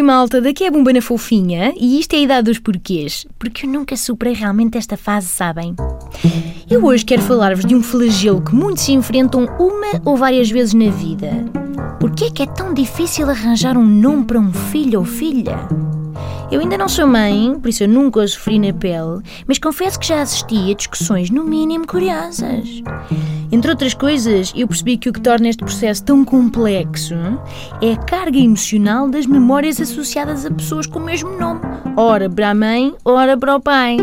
Oi malta, daqui é a Bumbana Fofinha e isto é a idade dos porquês, porque eu nunca superei realmente esta fase, sabem? Eu hoje quero falar-vos de um flagelo que muitos enfrentam uma ou várias vezes na vida. Porquê é que é tão difícil arranjar um nome para um filho ou filha? Eu ainda não sou mãe, por isso eu nunca o sofri na pele, mas confesso que já assisti a discussões no mínimo curiosas. Entre outras coisas, eu percebi que o que torna este processo tão complexo é a carga emocional das memórias associadas a pessoas com o mesmo nome, ora para a mãe, ora para o pai.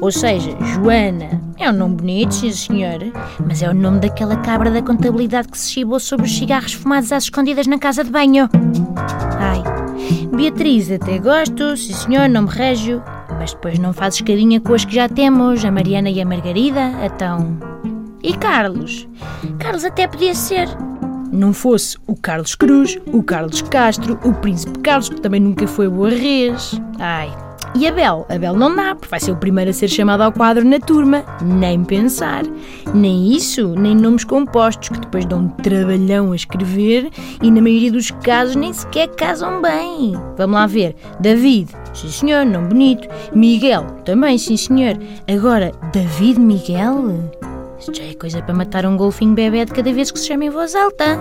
Ou seja, Joana é um nome bonito, sim senhor, mas é o nome daquela cabra da contabilidade que se chibou sobre os cigarros fumados às escondidas na casa de banho. Beatriz, até gosto, sim senhor, nome régio, mas depois não faz escadinha com as que já temos, a Mariana e a Margarida, então. E Carlos? Carlos até podia ser. Não fosse o Carlos Cruz, o Carlos Castro, o Príncipe Carlos, que também nunca foi boa res. Ai. E a Bel? A Bel não dá, porque vai ser o primeiro a ser chamado ao quadro na turma. Nem pensar. Nem isso, nem nomes compostos, que depois dão um trabalhão a escrever e, na maioria dos casos, nem sequer casam bem. Vamos lá ver. David, sim senhor, nome bonito. Miguel, também, sim senhor. Agora, David Miguel? Isto já é coisa para matar um golfinho bebê de cada vez que se chama em voz alta.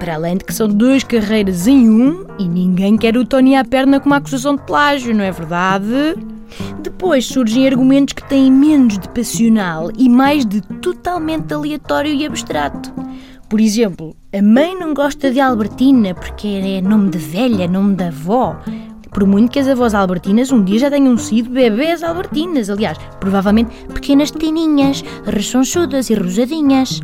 Para além de que são duas carreiras em um e ninguém quer o Tony à perna com uma acusação de plágio, não é verdade? Depois surgem argumentos que têm menos de passional e mais de totalmente aleatório e abstrato. Por exemplo, a mãe não gosta de Albertina porque é nome de velha, nome da avó. Por muito que as avós albertinas um dia já tenham sido bebês albertinas, aliás, provavelmente pequenas tininhas, rechonchudas e rosadinhas.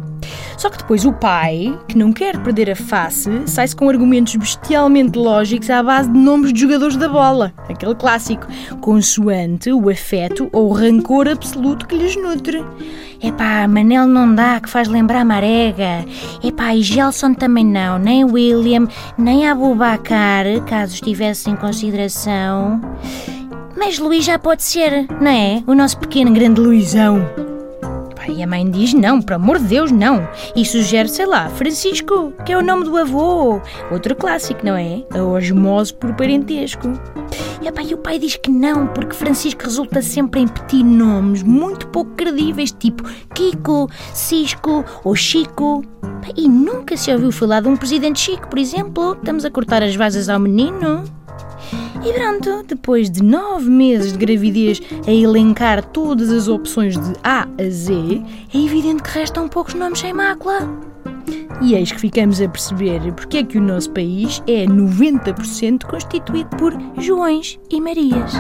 Só que depois o pai, que não quer perder a face, sai-se com argumentos bestialmente lógicos à base de nomes de jogadores da bola. Aquele clássico, consoante o afeto ou o rancor absoluto que lhes nutre. Epá, Manel não dá, que faz lembrar Marega. Epá, e Gelson também não, nem William, nem Abubacar, caso estivesse em consideração. Mas Luís já pode ser, não é? O nosso pequeno grande Luizão. E a mãe diz não, por amor de Deus, não. E sugere, sei lá, Francisco, que é o nome do avô. Outro clássico, não é? A osmose por parentesco. E, epá, e o pai diz que não, porque Francisco resulta sempre em petit nomes muito pouco credíveis, tipo Kiko, Cisco ou Chico. E nunca se ouviu falar de um presidente Chico, por exemplo. Estamos a cortar as vasas ao menino. E pronto, depois de nove meses de gravidez a elencar todas as opções de A a Z, é evidente que restam poucos nomes sem mácula. E eis que ficamos a perceber porque é que o nosso país é 90% constituído por Joões e Marias.